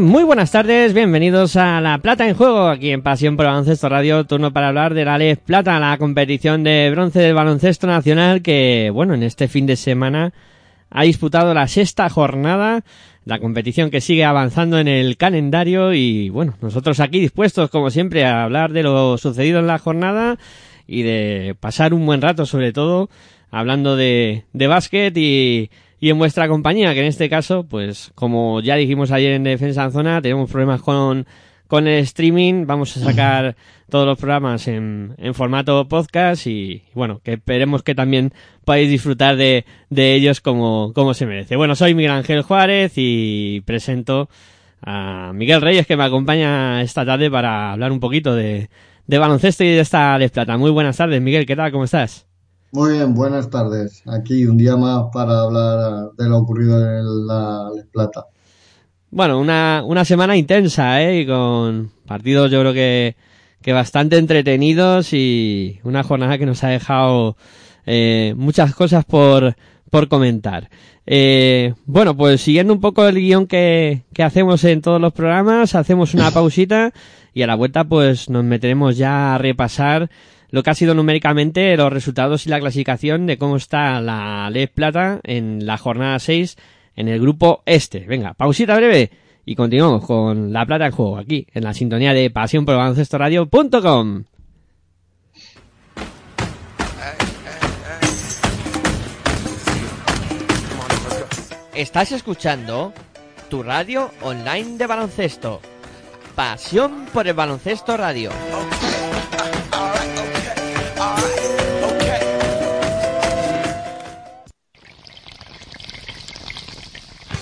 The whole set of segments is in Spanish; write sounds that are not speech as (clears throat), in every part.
muy buenas tardes, bienvenidos a La Plata en Juego, aquí en Pasión por Baloncesto Radio, turno para hablar de la LEF Plata, la competición de bronce del baloncesto nacional que, bueno, en este fin de semana ha disputado la sexta jornada, la competición que sigue avanzando en el calendario y, bueno, nosotros aquí dispuestos, como siempre, a hablar de lo sucedido en la jornada y de pasar un buen rato, sobre todo, hablando de, de básquet y y en vuestra compañía, que en este caso, pues como ya dijimos ayer en Defensa en Zona, tenemos problemas con, con el streaming, vamos a sacar (laughs) todos los programas en, en formato podcast y bueno, que esperemos que también podáis disfrutar de, de ellos como, como se merece. Bueno, soy Miguel Ángel Juárez y presento a Miguel Reyes que me acompaña esta tarde para hablar un poquito de, de baloncesto y de esta Les Plata. Muy buenas tardes, Miguel, ¿qué tal? ¿Cómo estás? Muy bien, buenas tardes. Aquí un día más para hablar de lo ocurrido en la Les Plata. Bueno, una, una semana intensa, ¿eh? Y con partidos yo creo que, que bastante entretenidos y una jornada que nos ha dejado eh, muchas cosas por, por comentar. Eh, bueno, pues siguiendo un poco el guion que, que hacemos en todos los programas, hacemos una (laughs) pausita y a la vuelta pues nos meteremos ya a repasar lo que ha sido numéricamente los resultados y la clasificación de cómo está la LED Plata en la jornada 6 en el grupo este. Venga, pausita breve y continuamos con la Plata en juego aquí en la sintonía de pasión por Radio.com. Estás escuchando tu radio online de baloncesto. Pasión por el baloncesto radio.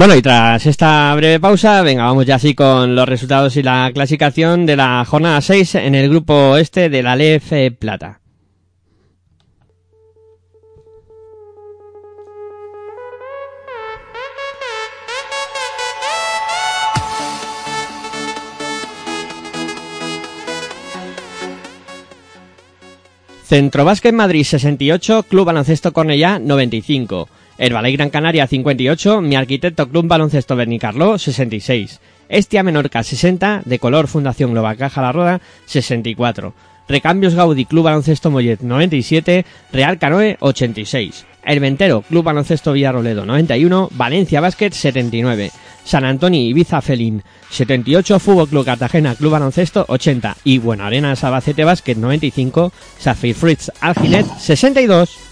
Bueno, y tras esta breve pausa, venga, vamos ya así con los resultados y la clasificación de la jornada 6 en el grupo este de la LEF Plata. Centro Básquet Madrid 68, Club Baloncesto Cornellá 95. Herbalife Gran Canaria 58, Mi Arquitecto Club Baloncesto Bernicarló 66. Estia Menorca 60, De Color Fundación Global Caja La Roda 64. Recambios Gaudí Club Baloncesto Mollet 97, Real Canoe 86. El Ventero, Club Baloncesto Villarroledo 91, Valencia Basket 79, San Antonio Ibiza Felín 78, Fútbol Club Cartagena, Club Baloncesto 80 y Buena Arena Sabacete Basket 95, Safir Fritz Alginet 62.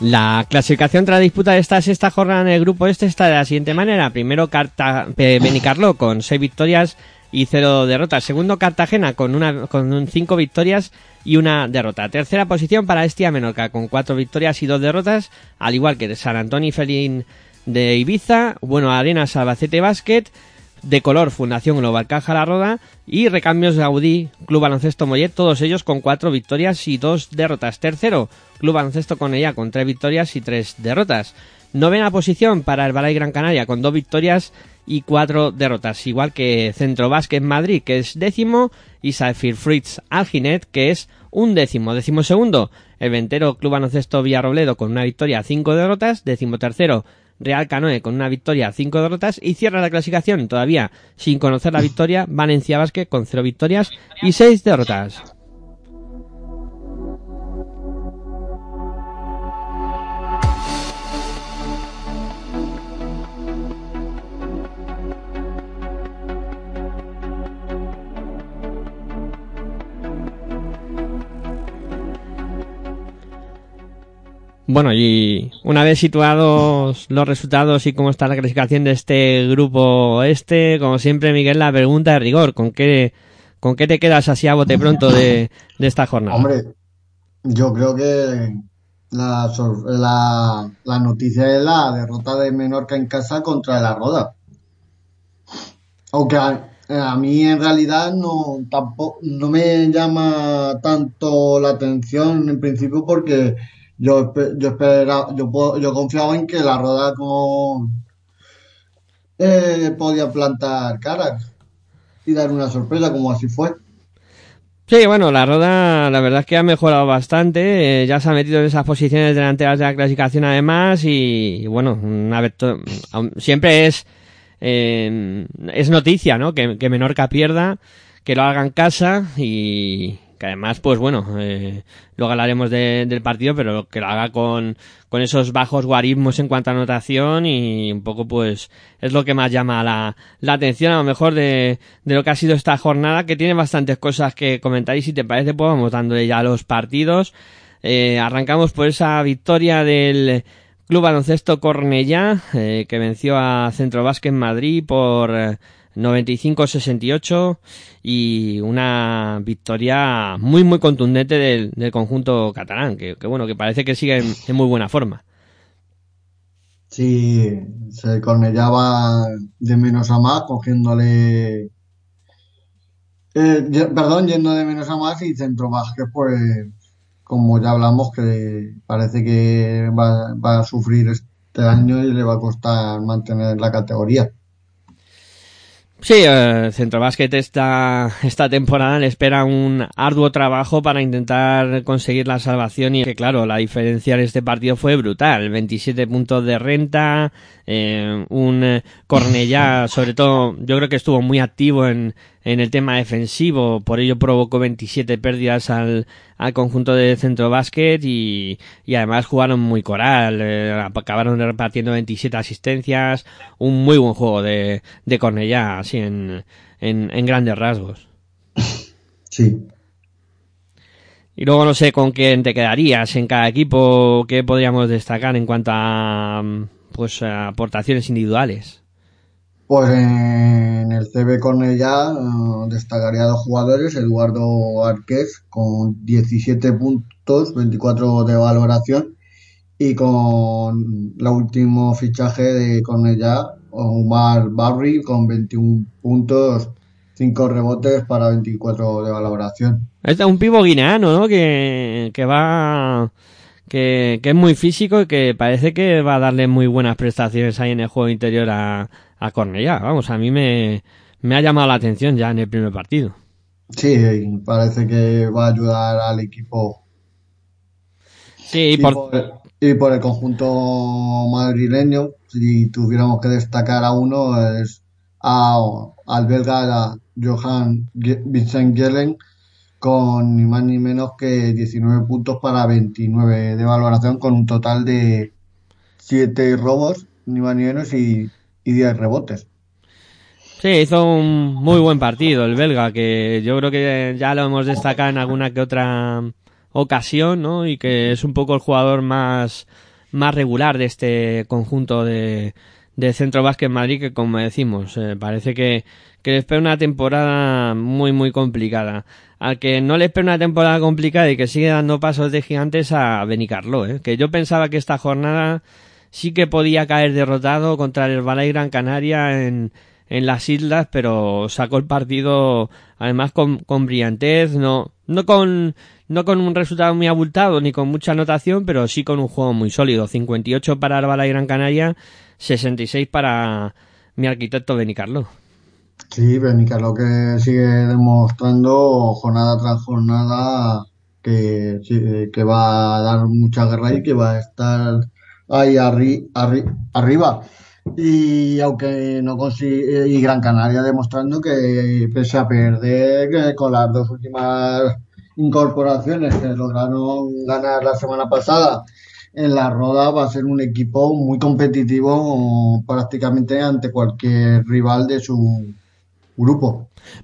La clasificación tras disputa de esta sexta jornada en el grupo este está de la siguiente manera. Primero Carta eh, Benicarló con seis victorias y cero derrotas. Segundo Cartagena con una con un cinco victorias y una derrota. Tercera posición para Estia Menorca con cuatro victorias y dos derrotas, al igual que San Antonio y Felín de Ibiza, bueno Arenas Albacete Basket, de color Fundación Global Caja La Roda y Recambios Gaudí Club Baloncesto Mollet, todos ellos con cuatro victorias y dos derrotas. Tercero, Club Baloncesto con ella con tres victorias y tres derrotas. Novena posición para el Balay Gran Canaria con dos victorias y cuatro derrotas, igual que Centro Básquet Madrid que es décimo y Safir Fritz Alginet que es un décimo. Décimo segundo, el Ventero Club Baloncesto Villarrobledo con una victoria, cinco derrotas. Décimo tercero, Real Canoe con una victoria, cinco derrotas y cierra la clasificación todavía sin conocer la victoria Valencia Basket con cero victorias y seis derrotas. Bueno, y una vez situados los resultados y cómo está la clasificación de este grupo este, como siempre, Miguel, la pregunta de rigor, ¿con qué, con qué te quedas así a bote pronto de, de esta jornada? Hombre, yo creo que la, la, la noticia es la derrota de Menorca en casa contra la Roda. Aunque a, a mí en realidad no, tampoco, no me llama tanto la atención en principio porque yo, yo, esperaba, yo, yo confiaba en que la Roda no eh, podía plantar caras y dar una sorpresa como así fue. Sí, bueno, la Roda la verdad es que ha mejorado bastante, eh, ya se ha metido en esas posiciones delanteras de la clasificación además y, bueno, una siempre es eh, es noticia, ¿no? Que, que Menorca pierda, que lo haga en casa y que además, pues bueno, eh, luego hablaremos de- del partido, pero que lo haga con, con esos bajos guarismos en cuanto a anotación y un poco pues es lo que más llama la, la atención a lo mejor de, de lo que ha sido esta jornada, que tiene bastantes cosas que comentar y si te parece pues vamos dándole ya los partidos. Eh, arrancamos por esa victoria del Club Baloncesto Cornellá, eh, que venció a Centro Básquet Madrid por eh, 95-68 y una victoria muy muy contundente del, del conjunto catalán, que, bueno, que parece que sigue en, muy buena forma. Sí, se cornellaba de menos a más, cogiéndole, eh, perdón, yendo de menos a más y Centro Básquet, pues, como ya hablamos, que parece que va, va a sufrir este año y le va a costar mantener la categoría. Sí, eh, Centro Básquet esta, esta temporada le espera un arduo trabajo para intentar conseguir la salvación y que claro, la diferencia en este partido fue brutal. 27 puntos de renta, eh, un eh, Cornellá, (laughs) sobre todo, yo creo que estuvo muy activo en, en el tema defensivo, por ello provocó 27 pérdidas al, al conjunto de Centro Básquet y, y además jugaron muy coral, eh, acabaron repartiendo 27 asistencias, un muy buen juego de, de Cornellá, así en, en, en grandes rasgos. Sí. Y luego no sé con quién te quedarías en cada equipo, qué podríamos destacar en cuanto a pues a aportaciones individuales. Pues en el CB Cornellá eh, destacaría dos jugadores, Eduardo Arqués con 17 puntos, 24 de valoración y con el último fichaje de Cornellá, Omar Barry con 21 puntos, 5 rebotes para 24 de valoración. Este es un pivo guineano, ¿no? Que, que va... Que, que es muy físico y que parece que va a darle muy buenas prestaciones ahí en el juego interior a, a Cornellá. Vamos, a mí me, me ha llamado la atención ya en el primer partido. Sí, parece que va a ayudar al equipo Sí, Y y por, y por el conjunto madrileño, si tuviéramos que destacar a uno, es a, al belga Johan Vincent Gelen, con ni más ni menos que 19 puntos para 29 de valoración, con un total de 7 robos, ni más ni menos, y, y 10 rebotes. Sí, hizo un muy buen partido el belga, que yo creo que ya lo hemos destacado en alguna que otra ocasión, ¿no? Y que es un poco el jugador más, más regular de este conjunto de, de Centro Básquet Madrid, que como decimos, eh, parece que, que espera una temporada muy, muy complicada. Al que no le espera una temporada complicada y que sigue dando pasos de gigantes a Benicarlo, ¿eh? Que yo pensaba que esta jornada sí que podía caer derrotado contra el Balay Gran Canaria en, en las islas, pero sacó el partido además con, con brillantez, no, no con, no con un resultado muy abultado ni con mucha anotación, pero sí con un juego muy sólido. 58 para el Balay Gran Canaria, 66 para mi arquitecto Benicarlo. Sí, Benica lo que sigue demostrando jornada tras jornada que, que va a dar mucha guerra y que va a estar ahí arri- arri- arriba. Y aunque no consigue, y Gran Canaria demostrando que pese a perder con las dos últimas incorporaciones que lograron ganar la semana pasada en la Roda va a ser un equipo muy competitivo prácticamente ante cualquier rival de su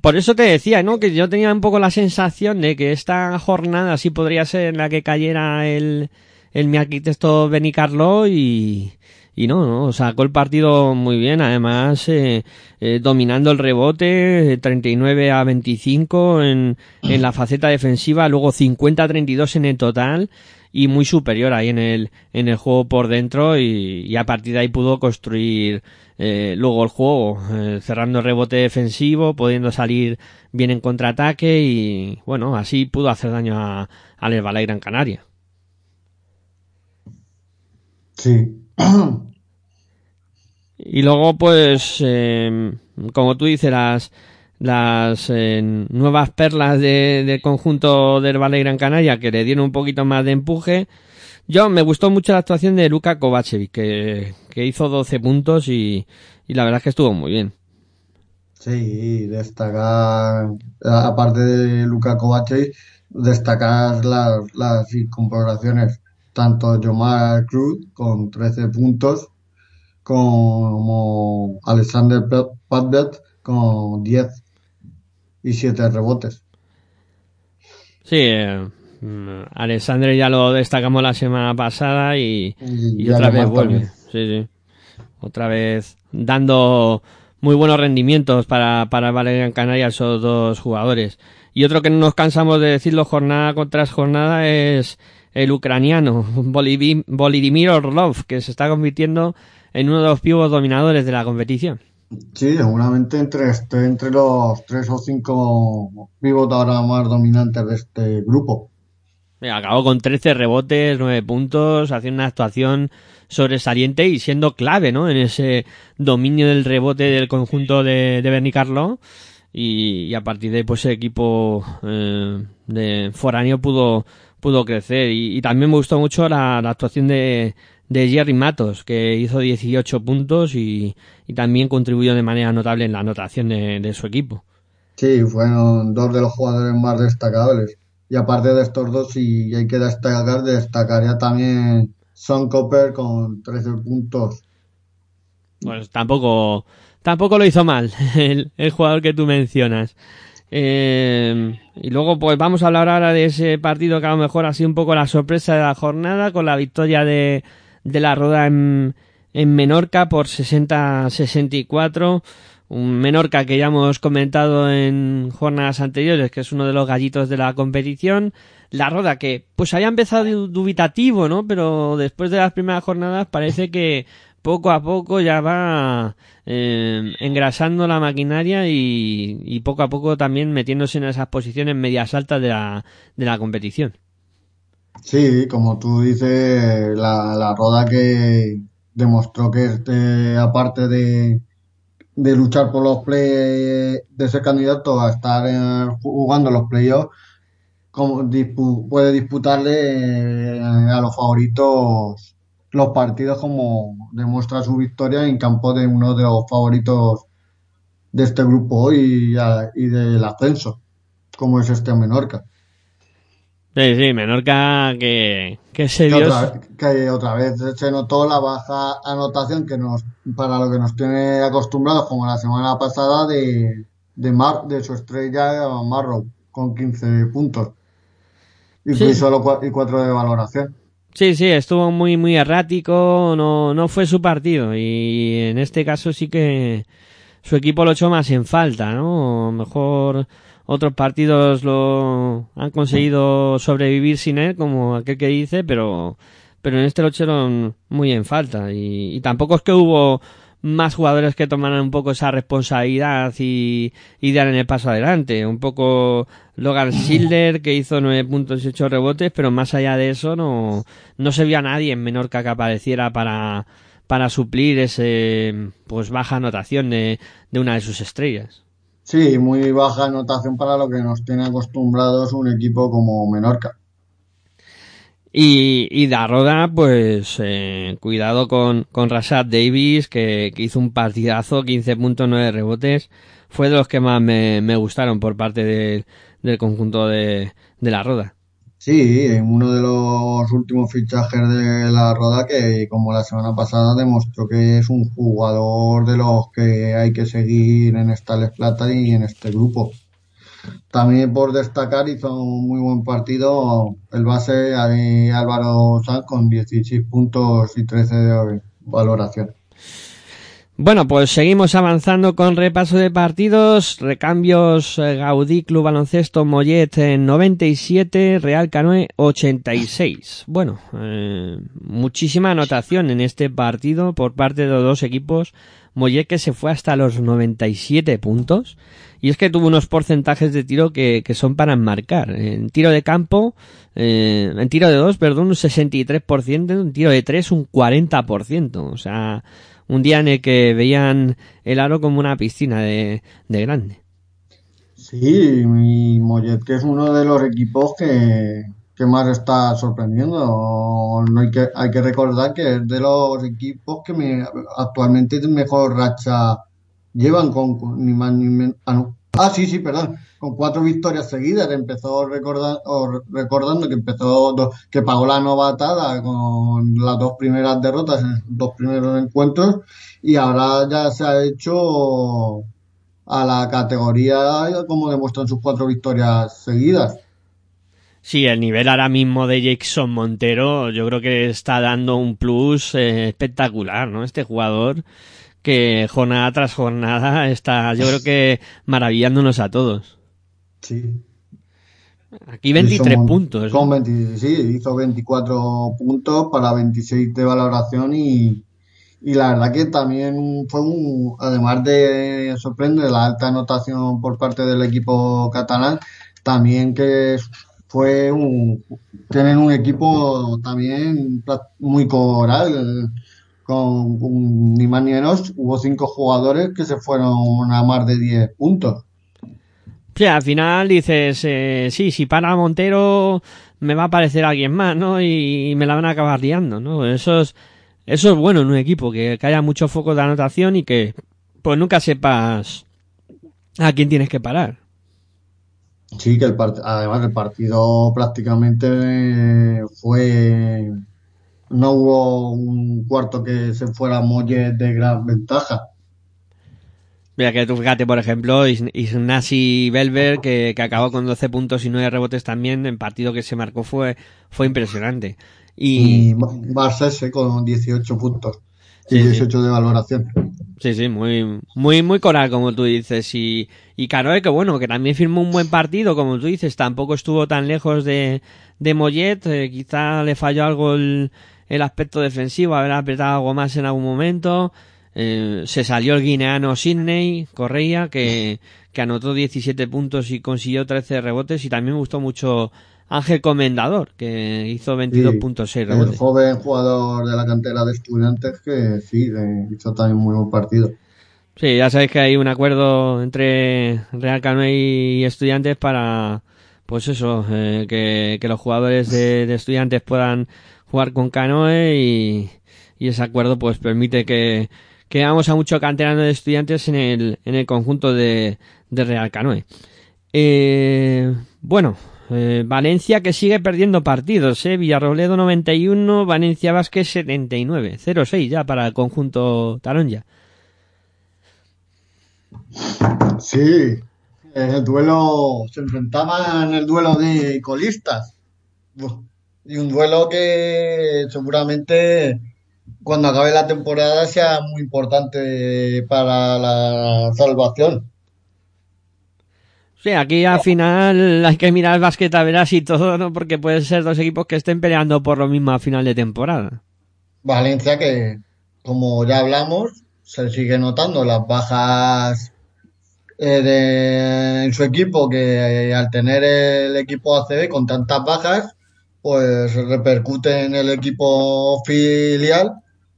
Por eso te decía, ¿no? Que yo tenía un poco la sensación de que esta jornada sí podría ser en la que cayera el, el mi arquitecto Benicarlo y, y no, no, sacó el partido muy bien, además eh, eh, dominando el rebote, eh, 39 a 25 en, en la faceta defensiva, luego 50 a 32 en el total y muy superior ahí en el, en el juego por dentro y, y a partir de ahí pudo construir eh, luego el juego, eh, cerrando el rebote defensivo, pudiendo salir bien en contraataque y bueno, así pudo hacer daño a, al Herbalife Gran Canaria. Sí. Y luego, pues, eh, como tú dices, las, las eh, nuevas perlas de- del conjunto del Valle Gran Canaria que le dieron un poquito más de empuje. Yo me gustó mucho la actuación de Luka Kovacevic, que, que hizo 12 puntos y, y la verdad es que estuvo muy bien. Sí, destacar, aparte de Luka Kovacic, destacar las, las incorporaciones, tanto Jomar Cruz con 13 puntos, como Alexander Padbet con 10 y 7 rebotes. Sí, eh, Alexandre ya lo destacamos la semana pasada y, otra vez vuelve. Sí, sí. Otra vez dando muy buenos rendimientos para, para Valerian Canaria esos dos jugadores. Y otro que no nos cansamos de decirlo jornada tras jornada es el ucraniano (laughs) Volodymyr Orlov, que se está convirtiendo en uno de los pibos dominadores de la competición. Sí, seguramente entre, este, entre los 3 o 5 vivos ahora más dominantes de este grupo. Eh, Acabó con 13 rebotes, 9 puntos, haciendo una actuación sobresaliente y siendo clave, ¿no? En ese dominio del rebote del conjunto de, de Bernie Carlo. Y, a partir de ahí, pues, el equipo eh, de foráneo pudo, pudo crecer. Y, también me gustó mucho la actuación de, de Jerry Matos, que hizo 18 puntos y, y también contribuyó de manera notable en la anotación de, de su equipo. Sí, fueron dos de los jugadores más destacables. Y aparte de estos dos, si hay que destacar, destacaría también Son Copper con 13 puntos. Pues tampoco, tampoco lo hizo mal (laughs) el, el jugador que tú mencionas. Eh, y luego pues vamos a hablar ahora de ese partido que a lo mejor ha sido un poco la sorpresa de la jornada con la victoria de, de la Roda en, en Menorca por 60-64. Un Menorca que ya hemos comentado en jornadas anteriores, que es uno de los gallitos de la competición. La Roda que pues había empezado dubitativo, ¿no? Pero después de las primeras jornadas parece que poco a poco ya va eh, engrasando la maquinaria y, y, poco a poco también metiéndose en esas posiciones medias altas de la, de la competición. Sí, como tú dices, la, la Roda que demostró que este, aparte de, de luchar por los play, de ser candidato a estar en- jugando los playoffs, como dispu- puede disputarle eh, a los favoritos los partidos como demuestra su victoria en campo de uno de los favoritos de este grupo y, y del ascenso, como es este Menorca. Sí, sí, Menorca que, que se dio. otra, que otra vez se notó la baja anotación que nos, para lo que nos tiene acostumbrados, como la semana pasada, de, de, Mar, de su estrella Marrow, con 15 puntos. Y, Sí. solo cua- y 4 de valoración. Sí, sí, estuvo muy, muy errático, no, no fue su partido y en este caso sí que su equipo lo echó más en falta, ¿no? Mejor otros partidos lo han conseguido sobrevivir sin él, como aquel que dice, pero, pero en este lo echaron muy en falta y, y tampoco es que hubo más jugadores que tomaran un poco esa responsabilidad y, y dieran el paso adelante. Un poco Logan (clears throat) Schilder, que hizo nueve puntos y ocho rebotes, pero más allá de eso no, no se vio a nadie en Menorca que apareciera para, para suplir ese, pues baja anotación de, de una de sus estrellas. Sí, muy baja anotación para lo que nos tiene acostumbrados un equipo como Menorca. Y, y Darroda, pues, eh, cuidado con, con Rashad Davis, que, que hizo un partidazo, 15.9 rebotes. Fue de los que más me, me gustaron por parte de- del conjunto de, de la Roda. Sí, uno de los últimos fichajes de la Roda que, como la semana pasada, demostró que es un jugador de los que hay que seguir en esta Les Plata y en este grupo. También por destacar hizo un muy buen partido el base Álvaro Sanz con 16 puntos y 13 de valoración. Bueno, pues seguimos avanzando con repaso de partidos. Recambios eh, Gaudí Club Baloncesto Mollet en 97, Real Canoe 86. Bueno, eh, muchísima anotación en este partido por parte de los dos equipos. Mollet que se fue hasta los 97 puntos. Y es que tuvo unos porcentajes de tiro que, que son para enmarcar. En tiro de campo, eh, en tiro de dos, perdón, un 63%, en tiro de tres un 40%. O sea, un día en el que veían el aro como una piscina de, de grande. Sí, y Mollet, que es uno de los equipos que, que más está sorprendiendo. No hay que, hay que recordar que es de los equipos que me, actualmente mejor racha llevan con, ni más ni menos. Ah. Ah, sí, sí, perdón. Con cuatro victorias seguidas. Empezó o recordando que empezó que pagó la novatada con las dos primeras derrotas en dos primeros encuentros y ahora ya se ha hecho a la categoría como demuestran sus cuatro victorias seguidas. Sí, el nivel ahora mismo de Jackson Montero yo creo que está dando un plus eh, espectacular, ¿no? Este jugador que jornada tras jornada está yo creo que maravillándonos a todos. Sí. Aquí 23 Hizo un- puntos. ¿eh? Con 20 sí, hizo 24 puntos para 26 de valoración y, y la verdad que también fue un, además de sorprender la alta anotación por parte del equipo catalán, también que fue un, tienen un equipo también muy coral, con, con ni más ni menos, hubo cinco jugadores que se fueron a más de 10 puntos. Sí, al final dices, eh, sí, si para Montero me va a aparecer alguien más, ¿no? Y me la van a acabar liando, ¿no? Eso es, eso es bueno en un equipo, que, que haya mucho foco de anotación y que pues nunca sepas a quién tienes que parar. Sí, que el además el partido prácticamente fue, no hubo un cuarto que se fuera Mollet de gran ventaja. Mira que tú fíjate, por ejemplo, Ignasi Belver, que, que acabó con 12 puntos y 9 rebotes también, en partido que se marcó fue, fue impresionante. Y, Y Barcese con 18 puntos. y Sí, sí. 18 de valoración. Sí, sí, muy, muy, muy coral, como tú dices. Y, y Canoe, que bueno, que también firmó un buen partido, como tú dices, tampoco estuvo tan lejos de, de Mollet. eh, quizá le falló algo el, el aspecto defensivo, haber apretado algo más en algún momento. Eh, se salió el guineano Sidney Correia, que, que anotó 17 puntos y consiguió 13 rebotes. Y también me gustó mucho Ángel Comendador, que hizo 22.6 Sí, el rebotes. joven jugador de la cantera de estudiantes que sí, eh, hizo también muy buen partido. Sí, ya sabéis que hay un acuerdo entre Real Canoe y estudiantes para, pues eso, eh, que, que los jugadores de, de estudiantes puedan jugar con Canoe y, y ese acuerdo pues permite que, que vamos a mucho canterano de estudiantes en el, en el conjunto de, de Real Canoe. Eh, bueno, eh, Valencia que sigue perdiendo partidos, eh, Villarrobledo 91, Valencia Vázquez 79, 0-6 ya para el conjunto Taronja. Sí, el duelo se enfrentaban en el duelo de colistas. Y un duelo que seguramente cuando acabe la temporada sea muy importante para la salvación. Sí, aquí al final hay que mirar el basquet a veras y todo, ¿no? Porque pueden ser dos equipos que estén peleando por lo mismo a final de temporada. Valencia que, como ya hablamos, se sigue notando las bajas eh, de- en su equipo que eh, al tener el equipo ACB con tantas bajas, pues repercute en el equipo filial,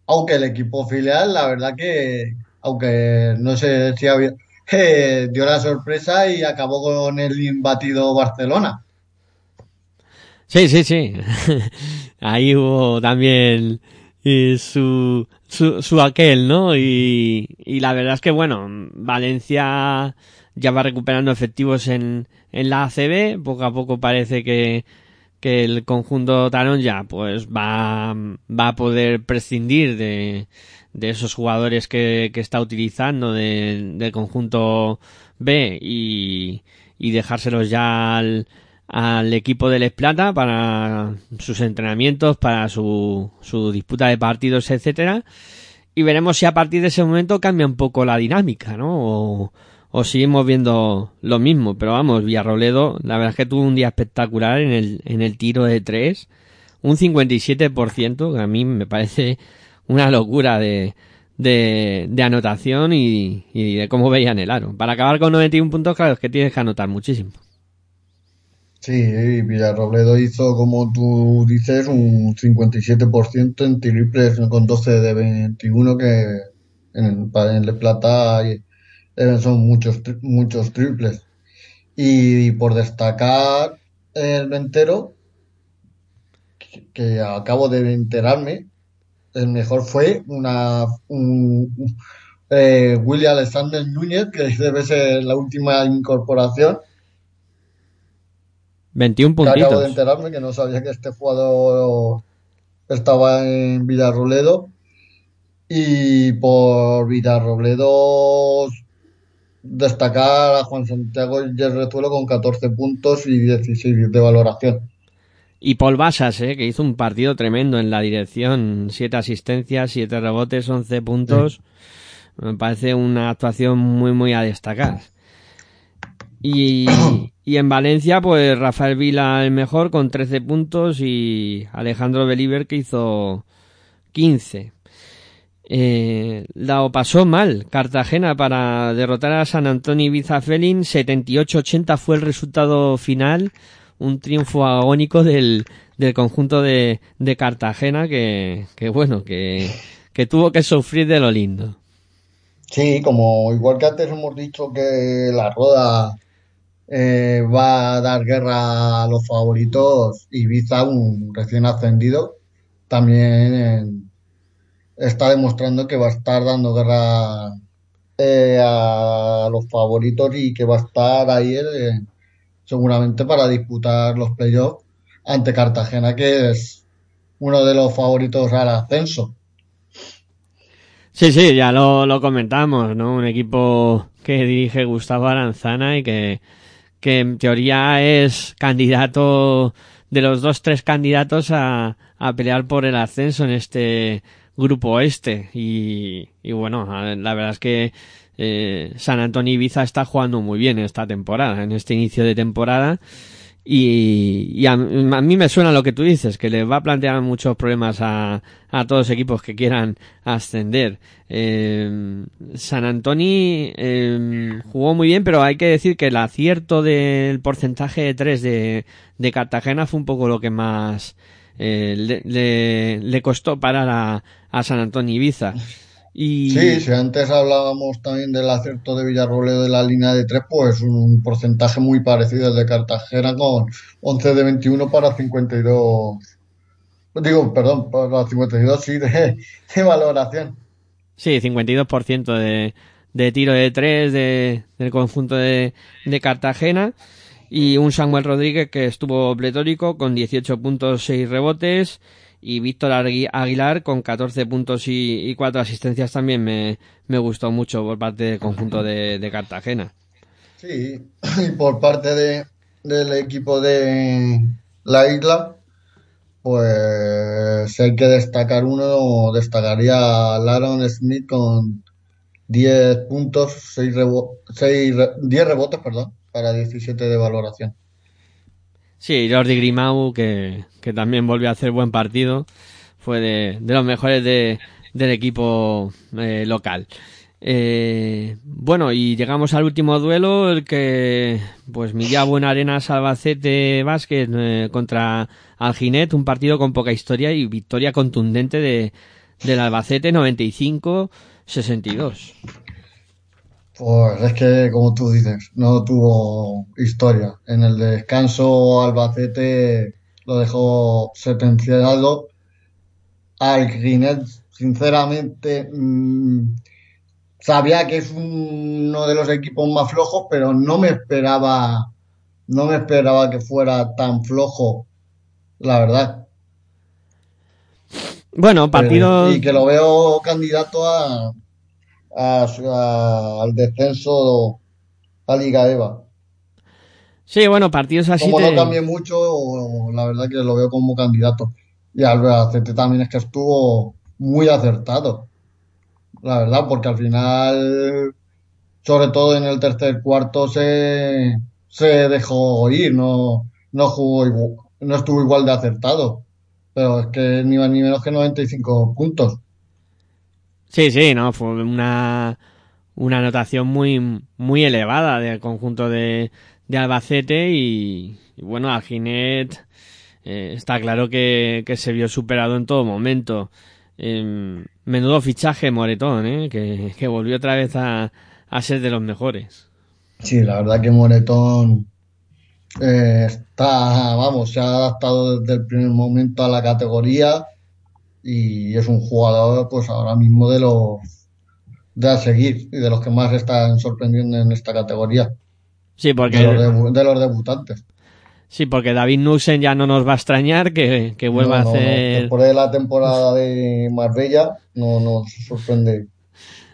aunque el equipo filial, la verdad que, aunque no sé si había, dio la sorpresa y acabó con el imbatido Barcelona. Sí, sí, sí. (laughs) Ahí hubo también su, su, su aquel, ¿no? Y, y la verdad es que, bueno, Valencia ya va recuperando efectivos en, en la ACB. Poco a poco parece que, que el conjunto Tarón ya pues va, va a poder prescindir de, de esos jugadores que, que está utilizando de- del conjunto B y, y dejárselos ya al, al equipo del Esplata para sus entrenamientos, para su, su disputa de partidos, etcétera. Y veremos si a partir de ese momento cambia un poco la dinámica, ¿no? O, o seguimos viendo lo mismo. Pero vamos, Villarroledo, la verdad es que tuvo un día espectacular en el, en el tiro de tres. Un 57%, que a mí me parece una locura de, de, anotación y, de cómo veían el aro. Para acabar con 91 puntos, claro, es que tienes que anotar muchísimo. Sí, Villarrobledo hizo, como tú dices, un 57% en triples con 12 de 21, que en, de plata eh, son muchos, tri- muchos triples. Y, por destacar el ventero, que, que acabo de enterarme, el mejor fue una, un, eh, William Alexander Núñez, que debe ser la última incorporación. 21 Que acabo de puntitos. enterarme que no sabía que este jugador estaba en Villarrobledo. Y por Villarrobledo destacar a Juan Santiago Yerrezuelo con 14 puntos y 16 de valoración. Y Paul Basas, eh, que hizo un partido tremendo en la dirección. Siete asistencias, siete rebotes, 11 puntos. Me parece una actuación muy, muy a destacar. Y, y en Valencia, pues Rafael Vila el mejor con 13 puntos y Alejandro Belíber que hizo 15. Eh, la pasó mal Cartagena para derrotar a San Antonio Ibiza Felin. 78-80 fue el resultado final. Un triunfo agónico del, del conjunto de, de Cartagena que, que bueno, que, que tuvo que sufrir de lo lindo. Sí, como igual que antes hemos dicho que la Roda eh, va a dar guerra a los favoritos, Ibiza, un recién ascendido, también está demostrando que va a estar dando guerra eh, a los favoritos y que va a estar ahí eh, seguramente para disputar los playoffs ante Cartagena, que es uno de los favoritos al ascenso. Sí, sí, ya lo, lo comentamos, ¿no? Un equipo que dirige Gustavo Aranzana y que, que en teoría es candidato de los dos, tres candidatos a, a pelear por el ascenso en este grupo este. Y, y bueno, la verdad es que eh, San Antonio Ibiza está jugando muy bien esta temporada, en este inicio de temporada. Y, y a, a mí me suena lo que tú dices, que le va a plantear muchos problemas a, a todos los equipos que quieran ascender. Eh, San Antonio eh, jugó muy bien, pero hay que decir que el acierto del porcentaje de tres de, de Cartagena fue un poco lo que más eh, le, le, le costó parar a, a San Antonio Ibiza. Y, Sí, si antes hablábamos también del acierto de Villarrobledo de la línea de tres, pues un porcentaje muy parecido al de Cartagena con 11 de 21 para 52. Digo, perdón, para 52 sí de, de valoración. Sí, 52% de, de tiro de tres de, del conjunto de, de Cartagena. Y un Samuel Rodríguez que estuvo pletórico con 18 puntos, 6 rebotes. Y Víctor Agui- Aguilar con 14 puntos y, y 4 asistencias también me, me gustó mucho por parte del conjunto de, Cartagena. Sí, y por parte de, del equipo de la isla, pues hay que destacar uno, destacaría a Laron Smith con 10 puntos, 6 rebo- seis re- 10 rebotes, perdón, para 17 de valoración. Sí, Jordi Grimau, que, que también volvió a hacer buen partido, fue de, de los mejores de, del equipo eh, local. Eh, bueno, y llegamos al último duelo, el que, pues, Buena Arenas Albacete Vázquez eh, contra Alginet, un partido con poca historia y victoria contundente de, del Albacete 95-62. Pues es que, como tú dices, no tuvo historia. En el descanso, Albacete lo dejó sentenciado. Al Grinet, sinceramente, mm, sabía que es uno de los equipos más flojos, pero no me esperaba, no me esperaba que fuera tan flojo, la verdad. Bueno, partido... Eh, y que lo veo candidato a, a- a- al descenso a Liga EVA. Sí, bueno, partidos así Como te- no cambie mucho, la verdad que lo veo como candidato. Y Albacete también es que estuvo muy acertado. La verdad, porque al final, sobre todo en el tercer cuarto, se, se dejó ir, no, no jugó no estuvo igual de acertado. Pero es que ni más ni menos que 95 puntos. Sí, sí, no, fue una, una anotación muy, muy elevada del conjunto de, de Albacete y, bueno, Alginet eh, está claro que, que se vio superado en todo momento. Em, menudo fichaje Moretón, ¿eh? que, que volvió otra vez a, a ser de los mejores. Sí, la verdad que Moretón eh, está, vamos, se ha adaptado desde el primer momento a la categoría y es un jugador, pues ahora mismo de los de a seguir y de los que más están sorprendiendo en esta categoría, Sí, porque, de los, de los debutantes. sí, porque David Nusen ya no nos va a extrañar que, que vuelva No, a no, no, hacer Después de la temporada de Marbella, no nos sorprende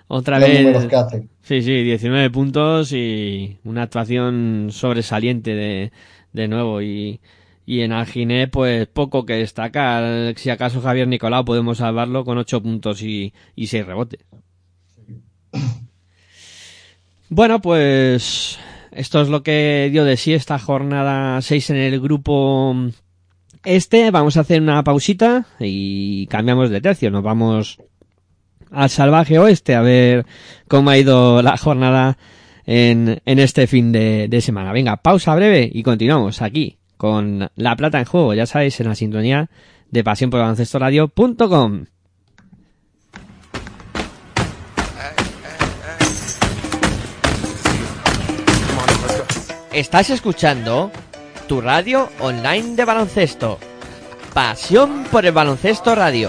otra los vez. números que hace. Sí, sí, 19 puntos y una actuación sobresaliente de, de nuevo. Y, y en Alginé, pues poco que destacar. Si acaso Javier Nicolau podemos salvarlo con 8 puntos y, y 6 rebotes. Bueno, pues esto es lo que dio de sí esta jornada 6 en el grupo este. Vamos a hacer una pausita y cambiamos de tercio. Nos vamos al salvaje oeste a ver cómo ha ido la jornada en, este fin de, de semana. Venga, pausa breve y continuamos aquí con La Plata en Juego, ya sabéis, en la sintonía de pasión por radio.com. Estás escuchando tu radio online de baloncesto. Pasión por el baloncesto radio.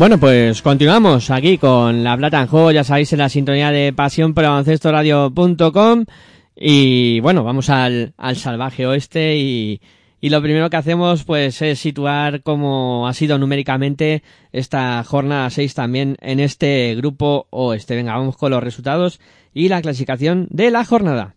Bueno, pues continuamos aquí con La Plata en Juego, ya sabéis, en la sintonía de pasión por baloncestoradio.com y bueno, vamos al, al salvaje oeste y, y lo primero que hacemos pues es situar cómo ha sido numéricamente esta jornada 6 también en este grupo oeste. Venga, vamos con los resultados y la clasificación de la jornada.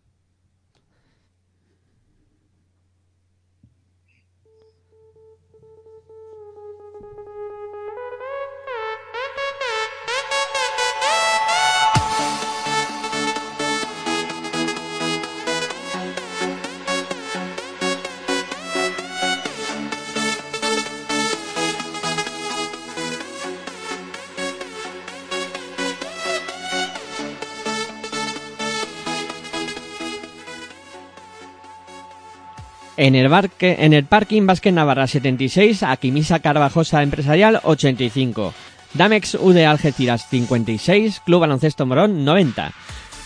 En el, barque, en el parking Vázquez Navarra 76, Aquimisa Carvajosa Empresarial 85, Damex UD Algeciras 56, Club Baloncesto Morón 90,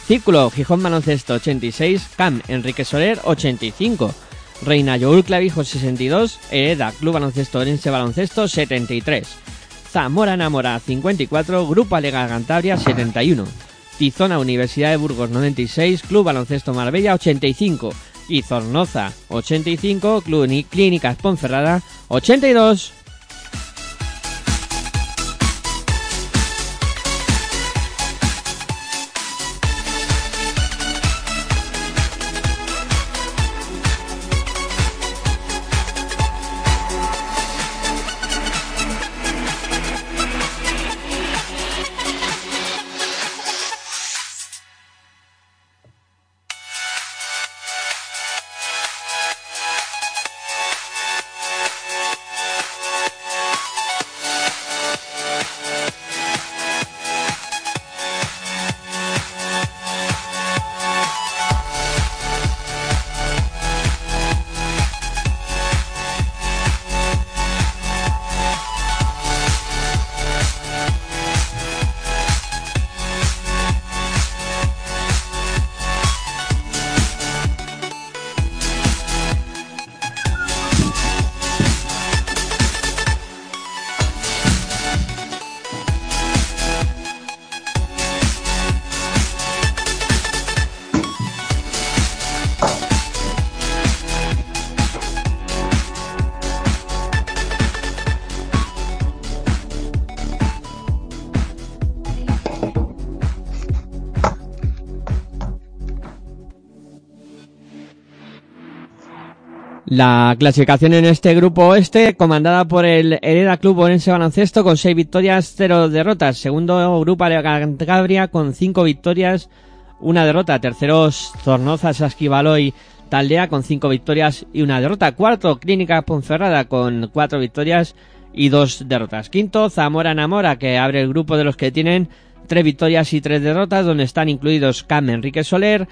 Círculo Gijón Baloncesto 86, CAM Enrique Soler 85, Reina Youl Clavijo 62, Hereda Club Baloncesto Orense Baloncesto 73, Zamora Namora 54, Grupo Alega Cantabria 71, Tizona Universidad de Burgos 96, Club Baloncesto Marbella 85, y Zornoza 85, Cluni- Clínicas Ponferrada 82. La clasificación en este grupo oeste, comandada por el Hereda Club Orense Baloncesto con 6 victorias, 0 derrotas. Segundo grupo Cantabria con 5 victorias, una derrota. Terceros Zornoza, Sasquivalo y Taldea con 5 victorias y una derrota. Cuarto Clínica Ponferrada con 4 victorias y 2 derrotas. Quinto Zamora Namora que abre el grupo de los que tienen 3 victorias y 3 derrotas donde están incluidos Cam Enrique Soler,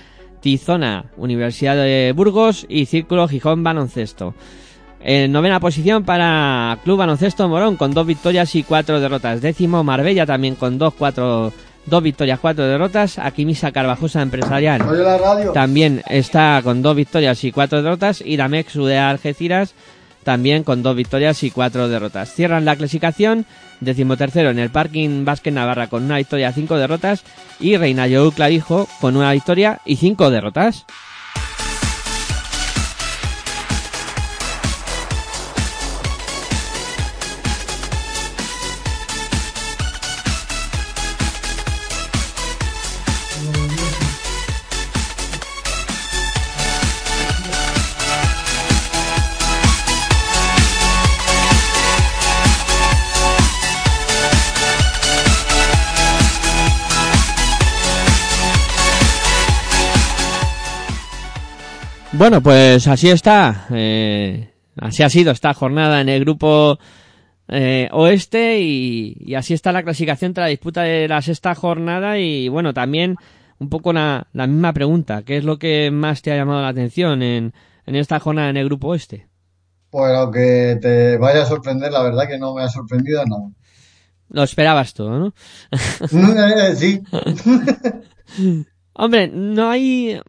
Tizona, Universidad de Burgos y Círculo Gijón Baloncesto. En novena posición para Club Baloncesto Morón con dos victorias y cuatro derrotas. Décimo Marbella también con dos, cuatro, dos victorias, cuatro derrotas. Aquimisa Carvajosa Empresarial también está con dos victorias y cuatro derrotas. Y Damex de Algeciras también con dos victorias y cuatro derrotas. Cierran la clasificación, decimotercero en el Parking Vázquez Navarra con una victoria, cinco derrotas. Y Reina Jou Clavijo con una victoria y cinco derrotas. Bueno, pues así está. eh, así ha sido esta jornada en el grupo eh, oeste y, y así está la clasificación tras la disputa de la sexta jornada y bueno, también un poco la, la misma pregunta. ¿Qué es lo que más te ha llamado la atención en, en esta jornada en el grupo oeste? Pues aunque te vaya a sorprender, la verdad que no me ha sorprendido nada. Lo esperabas todo, ¿no? (laughs) Eh, sí, (laughs) Hombre, no hay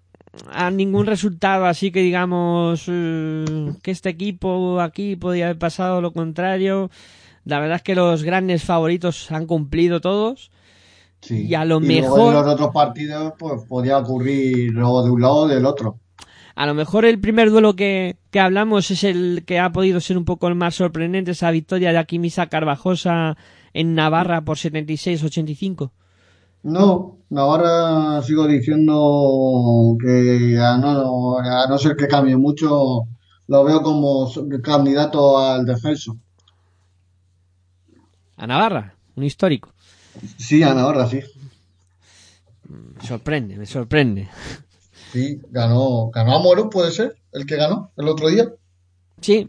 a ningún resultado así que digamos eh, que este equipo aquí podía haber pasado lo contrario. La verdad es que los grandes favoritos han cumplido todos. Sí. Y a lo mejor- en los otros partidos, pues podía ocurrir luego de un lado o del otro. A lo mejor el primer duelo que, que hablamos es el que ha podido ser un poco el más sorprendente, esa victoria de Akimisa Carvajosa en Navarra por 76-85. No, Navarra sigo diciendo que a no, a no ser que cambie mucho, lo veo como candidato al descenso. A Navarra, un histórico. Sí, a Navarra, sí. Me sorprende, me sorprende. Sí, ganó, ganó a Moro, puede ser, el que ganó el otro día. Sí,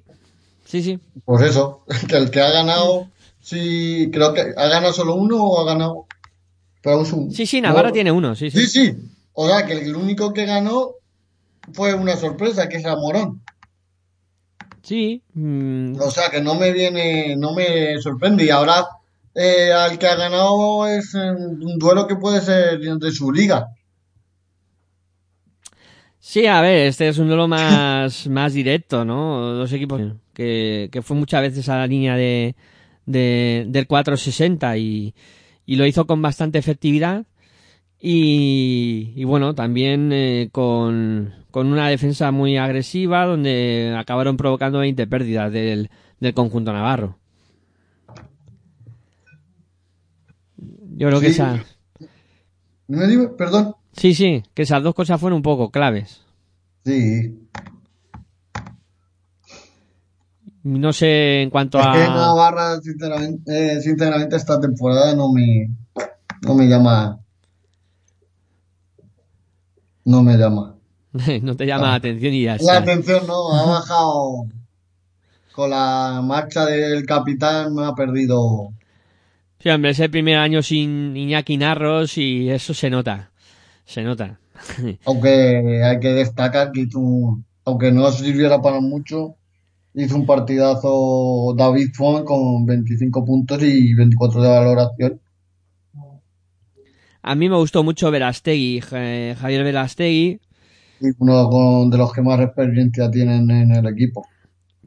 sí, sí. Pues eso, (laughs) que el que ha ganado, sí, creo que ha ganado solo uno o ha ganado. Pero es un- Sí, sí, Navarra no, tiene uno, sí, sí. Sí, sí. O sea, que el único que ganó fue una sorpresa, que es Morón. Sí, mm, O sea, que no me viene, no me sorprende. Y ahora eh, al que ha ganado es eh, un duelo que puede ser de su liga. Sí, a ver, este es un duelo más, (laughs) más directo, ¿no? Dos equipos que, que fue muchas veces a la línea de, de- del 460 y, y lo hizo con bastante efectividad. Y, y bueno, también eh, con, con una defensa muy agresiva donde acabaron provocando 20 pérdidas del, del conjunto navarro. Yo creo que Sí. esa, Dime, dime, perdón. sí, sí, que esas dos cosas fueron un poco claves. Sí. No sé en cuanto Es que a... Navarra, sinceramente, eh, sinceramente, esta temporada no me, no me llama. No me llama. (laughs) no te llama la atención y ya La está. atención no, ha (laughs) bajado con la marcha del capitán, me ha perdido. Sí, hombre, es el primer año sin Iñaki Narros y eso se nota. Se nota. (laughs) Aunque hay que destacar que un- aunque no sirviera para mucho, hizo un partidazo David Font con 25 puntos y 24 de valoración. A mí me gustó mucho Verastegui, Ja- Javier Verastegui, Y uno de los que más experiencia tienen en el equipo.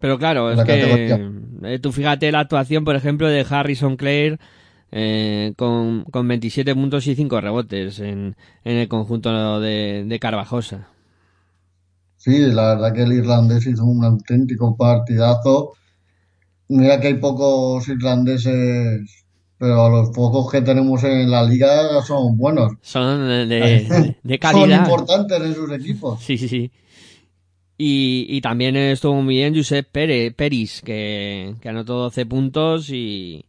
pero claro, es que eh, tú fíjate la actuación, por ejemplo, de Harrison Clare eh, con, con 27 puntos y 5 rebotes en, en el conjunto de, de Carvajosa. Sí, la verdad que el irlandés hizo un auténtico partidazo. Mira que hay pocos irlandeses, pero los pocos que tenemos en la liga son buenos. Son de, de, (laughs) de Son calidad. importantes en sus equipos. Sí, sí, sí. Y, y también estuvo muy bien Josep Pere, Peris, que, que anotó 12 puntos y,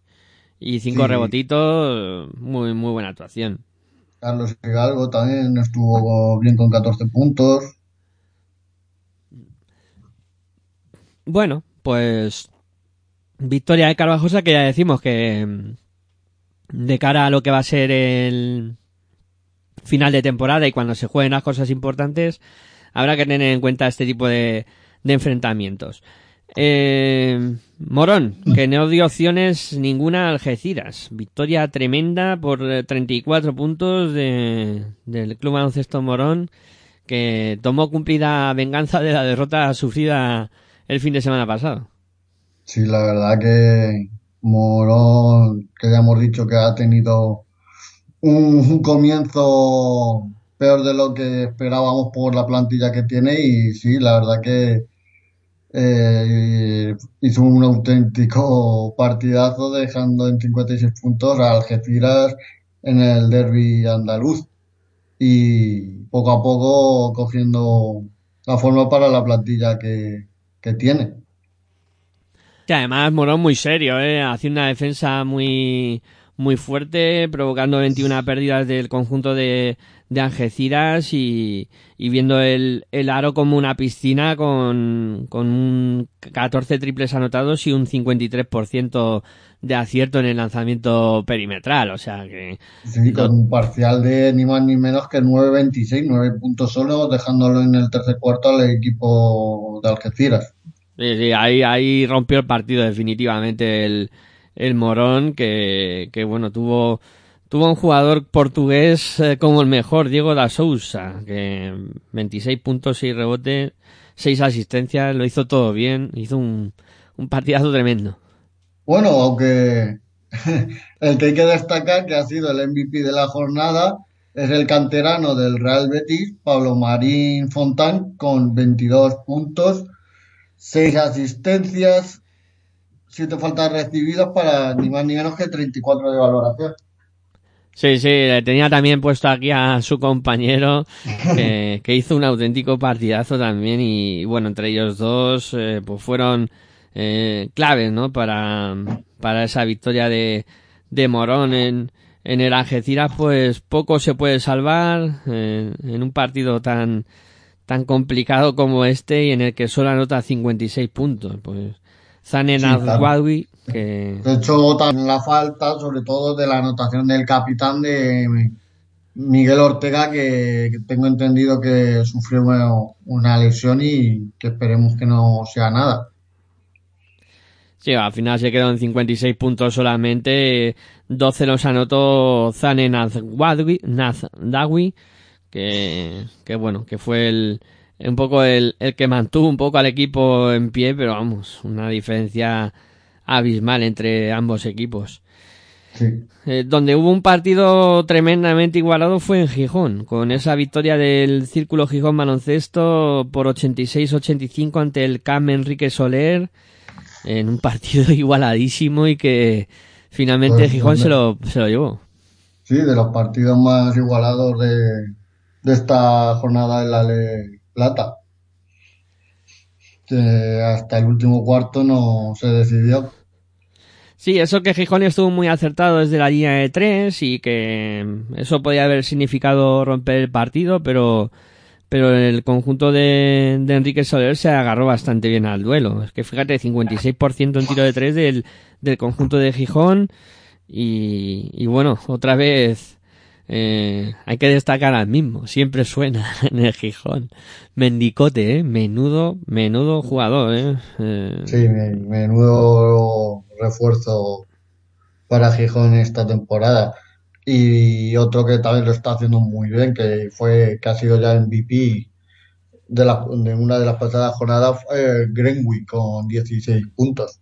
y 5 Sí. rebotitos. Muy, muy buena actuación. Carlos Hidalgo también estuvo bien con 14 puntos. Bueno, pues victoria de Carvajosa que ya decimos que mm, de cara a lo que va a ser el final de temporada y cuando se jueguen las cosas importantes habrá que tener en cuenta este tipo de, de enfrentamientos. Eh, Morón, que no dio opciones ninguna a Algeciras. Victoria tremenda por eh, 34 puntos de, del Club Baloncesto Morón, que tomó cumplida venganza de la derrota sufrida el fin de semana pasado. Sí, la verdad que Morón, que ya hemos dicho que ha tenido un, comienzo peor de lo que esperábamos por la plantilla que tiene y sí, la verdad que eh, hizo un auténtico partidazo dejando en 56 puntos a Algeciras en el derby andaluz y poco a poco cogiendo la forma para la plantilla que, que tiene. Que además Morón muy serio, ¿eh? Hacía una defensa muy, muy fuerte, provocando 21 pérdidas del conjunto de, de Algeciras y, y viendo el, el aro como una piscina con, con un 14 triples anotados y un 53% de acierto en el lanzamiento perimetral. O sea que Sí, con un parcial de ni más ni menos que 9-26, 9 puntos solo, dejándolo en el tercer cuarto al equipo de Algeciras. Sí, sí, ahí, ahí rompió el partido definitivamente el, el Morón, que, que bueno, tuvo, tuvo un jugador portugués eh, como el mejor, Diego da Sousa, que 26 puntos, 6 rebotes, 6 asistencias, lo hizo todo bien, hizo un, un partidazo tremendo. Bueno, aunque (laughs) el que hay que destacar que ha sido el MVP de la jornada es el canterano del Real Betis, Pablo Marín Fontán, con 22 puntos, 6 asistencias, 7 faltas recibidas para ni más ni menos que 34 de valoración. Sí, sí, tenía también puesto aquí a su compañero que hizo un auténtico partidazo también y bueno, entre ellos dos eh, pues fueron eh, claves, ¿no? Para, para esa victoria de, de Morón en, en el Algeciras, pues poco se puede salvar eh, en un partido tan, tan complicado como este y en el que solo anota 56 puntos. Pues Zanen Sí, claro. Azwawi, que De hecho, también la falta, sobre todo, de la anotación del capitán de Miguel Ortega, que, que tengo entendido que sufrió una lesión y que esperemos que no sea nada. Sí, al final se quedó en 56 puntos solamente. 12 los anotó Zane Nazdawi, que, que bueno, que fue el, un poco el, el que mantuvo un poco al equipo en pie, pero vamos, una diferencia abismal entre ambos equipos. Sí. Eh, donde hubo un partido tremendamente igualado fue en Gijón, con esa victoria del Círculo Gijón Baloncesto por 86-85 ante el CAM Enrique Soler, en un partido (laughs) igualadísimo y que finalmente Pues, Gijón se hombre. lo, se lo llevó. Sí, de los partidos más igualados de, de esta jornada en la Le Plata. Que hasta el último cuarto no se decidió. Sí, eso que Gijón estuvo muy acertado desde la línea de tres y que eso podía haber significado romper el partido, pero pero el conjunto de, Enrique Soler se agarró bastante bien al duelo. Es que fíjate, 56% en tiro de tres del, del conjunto de Gijón y, bueno, otra vez eh, hay que destacar al mismo, siempre suena (laughs) en el Gijón. Mendicote, eh, menudo, menudo jugador, eh. Eh, Sí, me- menudo refuerzo para Gijón esta temporada. Y otro que también lo está haciendo muy bien, que fue, que ha sido ya MVP de, la, de una de las pasadas jornadas, fue Greenwich con 16 puntos.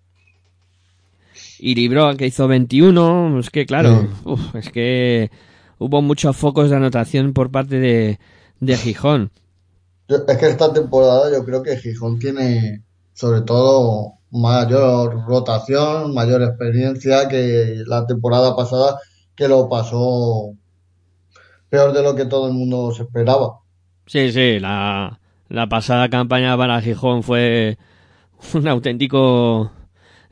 y Libro que hizo 21, es que claro, Sí. uf, es que hubo muchos focos de anotación por parte de, de Gijón. Yo- es que esta temporada yo creo que Gijón tiene sobre todo mayor rotación, mayor experiencia que la temporada pasada, que lo pasó peor de lo que todo el mundo se esperaba. Sí, sí, la, la pasada campaña para Gijón fue un auténtico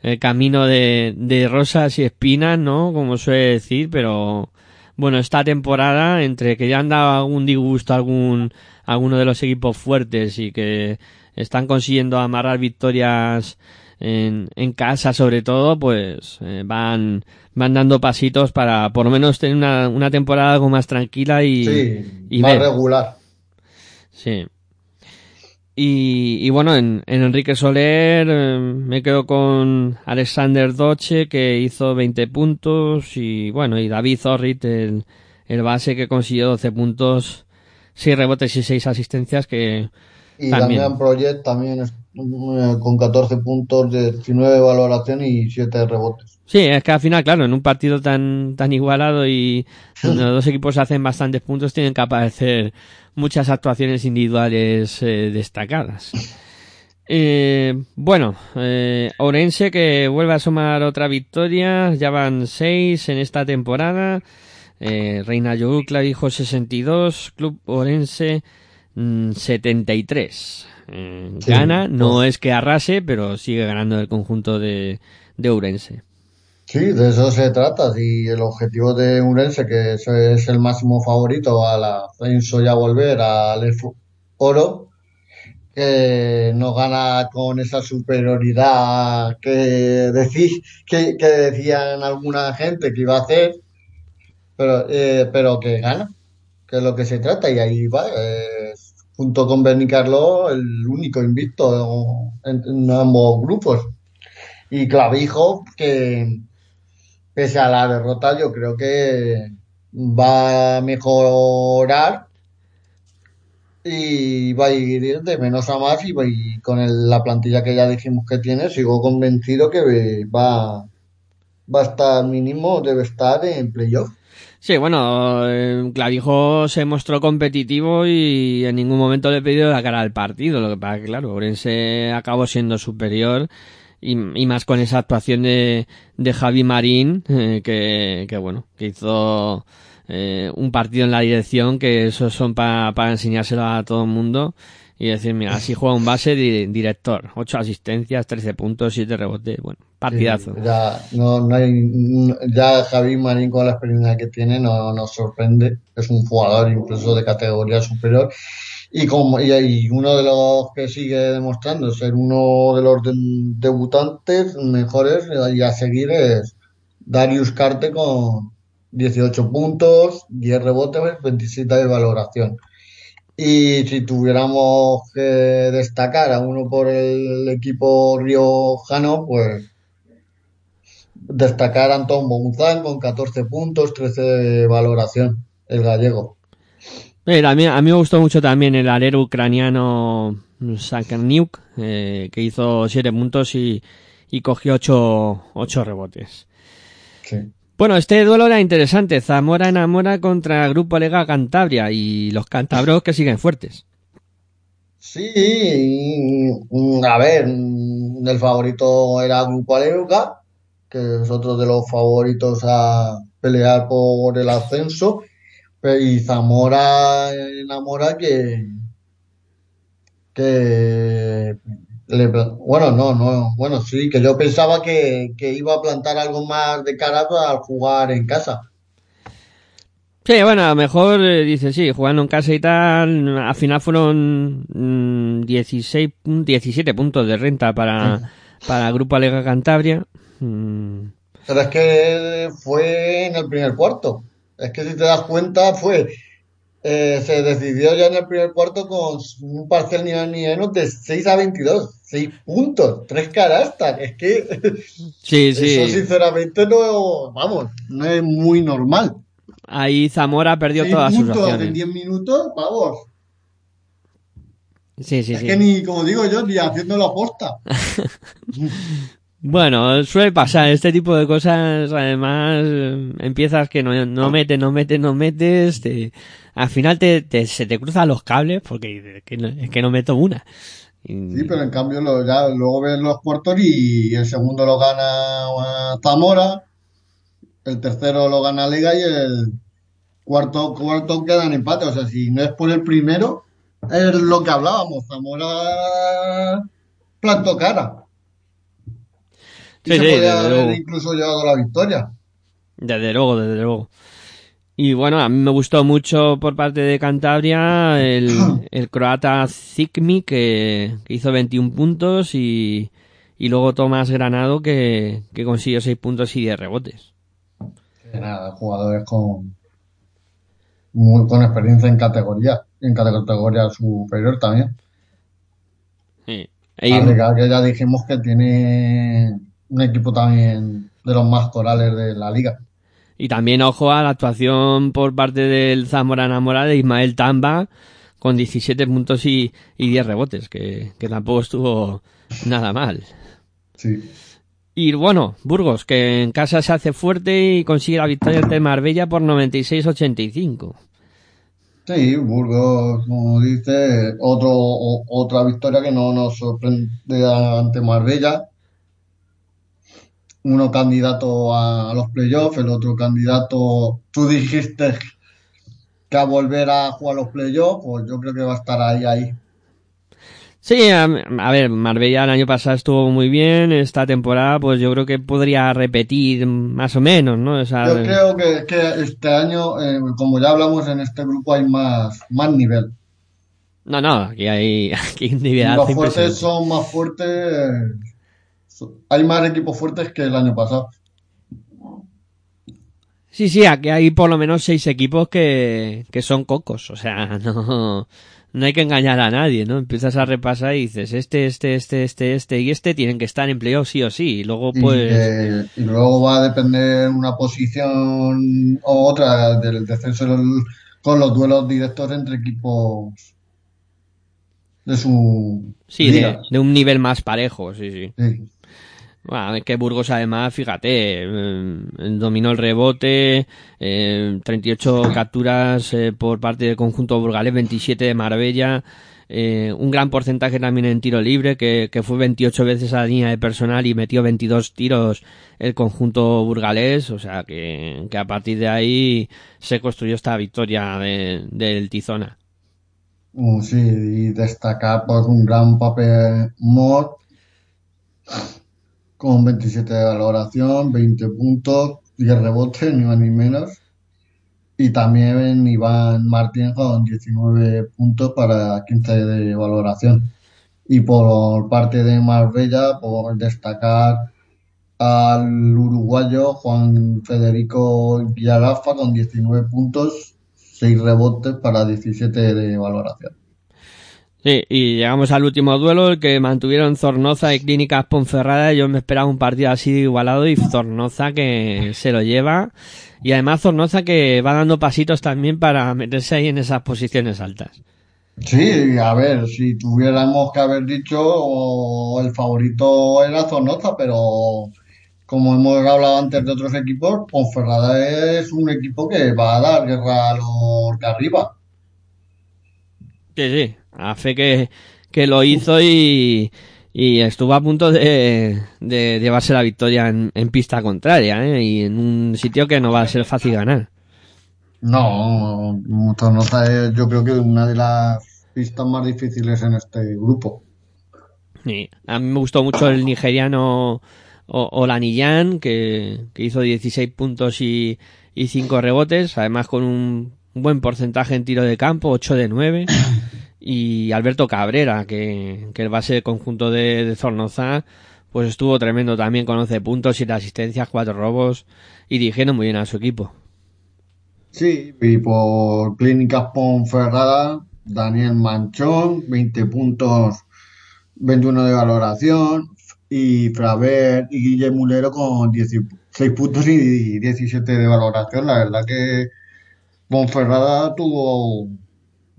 eh, camino de, de rosas y espinas, ¿no? Como suele decir, pero bueno, esta temporada, entre que ya han dado algún disgusto a algún, a alguno de los equipos fuertes y que están consiguiendo amarrar victorias en, en casa sobre todo, pues eh, van, van dando pasitos para por lo menos tener una, una temporada algo más tranquila y, Sí, y más ver. regular. Sí. Y, y bueno, en, en Enrique Soler eh, me quedo con Alexander Doche que hizo 20 puntos y bueno, y David Zorrit, el, el base que consiguió 12 puntos, 6 rebotes y 6 asistencias que Y También. Damián Project también con 14 puntos, de 19 de valoración y 7 rebotes. Sí, es que al final, claro, en un partido tan, tan igualado y (laughs) donde los dos equipos hacen bastantes puntos, tienen que aparecer muchas actuaciones individuales eh, destacadas. (laughs) Eh, bueno, eh, Orense que vuelve a sumar otra victoria, ya van seis en esta temporada. Eh, Reina Yogur Clavijo 62, Club Orense mm, 73. Eh, Sí, gana, no es que arrase, pero sigue ganando el conjunto de, de Ourense. Sí, de eso se trata. Y el objetivo de Urense, que es, es el máximo favorito al ascenso y a volver al oro, que no gana con esa superioridad que, decí- que, que decían alguna gente que iba a hacer, pero, eh, pero que gana, que es lo que se trata. Y ahí va, eh, junto con Berni Carlo, el único invicto en, ambos grupos. Y Clavijo, que pese a la derrota, yo creo que va a mejorar y va a ir de menos a más y con el- la plantilla que ya dijimos que tiene, sigo convencido que va, va a estar mínimo, debe estar en playoff. Sí, bueno, eh, Clavijo se mostró competitivo y en ningún momento le he pedido la cara al partido. Lo que pasa que, claro, Orense acabó siendo superior y, más con esa actuación de, de Javi Marín, eh, que, que bueno, que hizo eh, un partido en la dirección, que esos son para para enseñárselo a todo el mundo y decir, mira, así juega un base di- director, ocho asistencias, 13 puntos, 7 rebotes, bueno, partidazo. Ya, no, no hay, ya Javi Marín con la experiencia que tiene no nos sorprende. Es un jugador incluso de categoría superior. Y, como, y, y uno de los que sigue demostrando ser uno de los de- debutantes mejores y a seguir es Darius Carte con 18 puntos, 10 rebotes, 27 de valoración. Y si tuviéramos que destacar a uno por el equipo riojano, pues destacar a Antón Bonzán con 14 puntos, 13 de valoración, el gallego. A, mí, a mí me gustó mucho también el alero ucraniano Sakarniuk, eh, que hizo 7 puntos y, y cogió 8, ocho rebotes. Sí. Bueno, este duelo era interesante. Zamora enamora contra Grupo Lega Cantabria y los cantabros que siguen fuertes. Sí, mm, a ver, mm, el favorito era Grupo Aleuca, que es otro de los favoritos a pelear por el ascenso, y Zamora enamora que, que le- bueno, no, no, bueno, sí, que yo pensaba que, que iba a plantar algo más de cara al jugar en casa. Sí, bueno, a lo mejor eh, dice, sí, jugando en casa y tal, al final fueron mm, 16, pun- 17 puntos de renta para, para Grupo Lega Cantabria. Mm, Pero es que fue en el primer cuarto. Es que si te das cuenta, fue. Eh, se decidió ya en el primer cuarto con un parcial nivel nivel de 6 a 22. 6 puntos, 3 canastas. Es que (laughs) Sí, sí. eso sinceramente no, vamos, no es muy normal. Ahí Zamora perdió 6 todas sus puntos en opciones. 10 minutos, vamos. Sí, sí, es sí. que ni, como digo yo, ni haciendo la posta. (laughs) Bueno, suele pasar este tipo de cosas. Además, empiezas que no, no metes, no metes, no metes. te- al final te, te- se te cruzan los cables porque que no, es que no meto una. Sí, pero en cambio lo, ya luego ves los cuartos y el segundo lo gana Zamora, el tercero lo gana Liga y el cuarto, cuarto queda en empate. O sea, si no es por el primero, es lo que hablábamos. Zamora plantó cara. Y Sí, se sí, podía haber luego. incluso llevado la victoria. Desde luego, desde luego. Y bueno, a mí me gustó mucho por parte de Cantabria el, (coughs) el croata Zikmi que, que hizo 21 puntos y, y luego Tomás Granado que, que consiguió 6 puntos y 10 rebotes. Que nada, jugadores con, muy, con experiencia en categoría, en categoría superior también. Sí. Liga, que ya dijimos que tiene un equipo también de los más corales de la liga. Y también ojo a la actuación por parte del Zamora Enamora de Ismael Tamba con 17 puntos y, y 10 rebotes, que, que tampoco estuvo nada mal. Sí. Y bueno, Burgos, que en casa se hace fuerte y consigue la victoria ante Marbella por 96-85. Sí, Burgos, como dice, otro, o- otra victoria que no nos sorprende ante Marbella. Uno candidato a, los playoffs, el otro candidato, tú dijiste que a volver a jugar los playoffs, pues yo creo que va a estar ahí, ahí. Sí, a, a ver, Marbella el año pasado estuvo muy bien, esta temporada pues yo creo que podría repetir más o menos, ¿no? O sea, Yo creo que, que este año, eh, como ya hablamos en este grupo, hay más, más nivel. No, no, aquí hay, (laughs) aquí nivel Los fuertes son más fuertes. Hay más equipos fuertes que el año pasado. Sí, sí, aquí hay por lo menos seis equipos que, que son cocos, o sea, (laughs) no, no hay que engañar a nadie, ¿no? Empiezas a repasar y dices, este, este, este, este, este y este tienen que estar en playoff sí o sí, y luego Y, pues... y luego va a depender una posición o otra del descenso con los duelos directos entre equipos de su Sí, de, de un nivel más parejo, sí, sí. Sí. Bueno, que Burgos además, fíjate, eh, dominó el rebote, eh, 38 capturas eh, por parte del conjunto burgalés, 27 de Marbella, eh, un gran porcentaje también en tiro libre, que, fue 28 veces a la línea de personal y metió 22 tiros el conjunto burgalés, o sea que, a partir de ahí se construyó esta victoria de- del Tizona. Mm, Sí, y destacar por un gran papel Mort con 27 de valoración, 20 puntos, 10 rebotes, ni más ni menos. Y también Iván Martín con 19 puntos para 15 de valoración. Y por parte de Marbella, por destacar al uruguayo Juan Federico Villarafa con 19 puntos, 6 rebotes para 17 de valoración. Sí, y llegamos al último duelo, el que mantuvieron Zornoza y Clínicas Ponferrada. Yo me esperaba un partido así de igualado y Zornoza que se lo lleva. Y además Zornoza que va dando pasitos también para meterse ahí en esas posiciones altas. Sí, a ver, si tuviéramos que haber dicho, el favorito era Zornoza, pero como hemos hablado antes de otros equipos, Ponferrada es un equipo que va a dar guerra a los de arriba. Sí, sí, a fe que, que lo hizo y, y estuvo a punto de, de llevarse la victoria en, en pista contraria, ¿eh? y en un sitio que no va a ser fácil ganar. No, Zornoza es yo creo que una de las pistas más difíciles en este grupo. Sí, a mí me gustó mucho el nigeriano Olaniyan, que, que hizo 16 puntos y, y 5 rebotes, además con un buen porcentaje en tiro de campo, 8 de 9. Y Alberto Cabrera, que, que el base del conjunto de, Zornoza, pues estuvo tremendo también con 11 puntos, 7 asistencias, 4 robos y dirigieron muy bien a su equipo. Sí, y por Clínicas Ponferrada, Daniel Manchón, 20 puntos, 21 de valoración, y Fraver y Guille Mulero con 16 puntos y 17 de valoración. La verdad que Ponferrada tuvo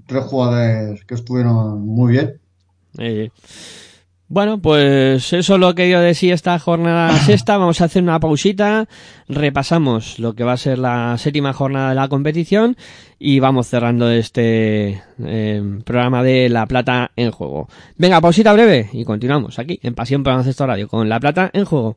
tres jugadores que estuvieron muy bien. Eh, bueno, pues eso es lo que yo decía esta jornada (coughs) sexta. Vamos a hacer una pausita, repasamos lo que va a ser la séptima jornada de la competición y vamos cerrando este eh, programa de La Plata en Juego. Venga, pausita breve y continuamos aquí en Pasión por Baloncesto Radio con La Plata en Juego.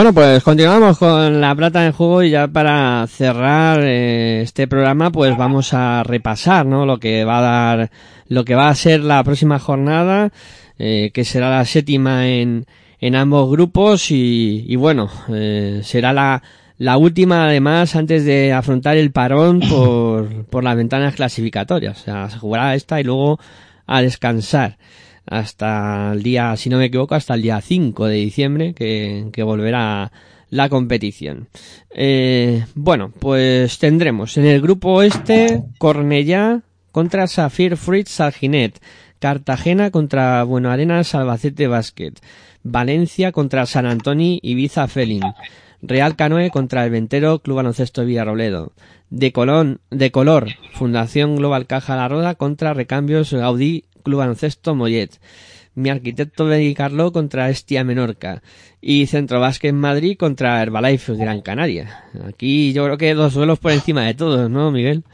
Bueno, pues continuamos con la plata en juego y ya para cerrar eh, este programa, pues vamos a repasar, ¿no? Lo que va a dar, lo que va a ser la próxima jornada, eh, que será la séptima en, en ambos grupos y, y bueno, eh, será la, la última además antes de afrontar el parón (coughs) por, por las ventanas clasificatorias. O sea, se jugará esta y luego a descansar hasta el día, si no me equivoco, hasta el día 5 de diciembre que, que volverá la competición. Eh, bueno, pues tendremos en el grupo este Cornellá contra Safir Fritz Alginet, Cartagena contra Bueno Arenas Albacete Basket, Valencia contra San Antonio Ibiza Felin, Real Canoe contra el Ventero Club Baloncesto Villarrobledo. De Colón, de Color, Fundación Global Caja La Roda contra Recambios Gaudí Club Baloncesto Mollet. Mi arquitecto de Carlo contra Estia Menorca. Y Centro Básquet Madrid contra Herbalife Gran Canaria. Aquí yo creo que dos duelos por encima de todos, ¿no, Miguel?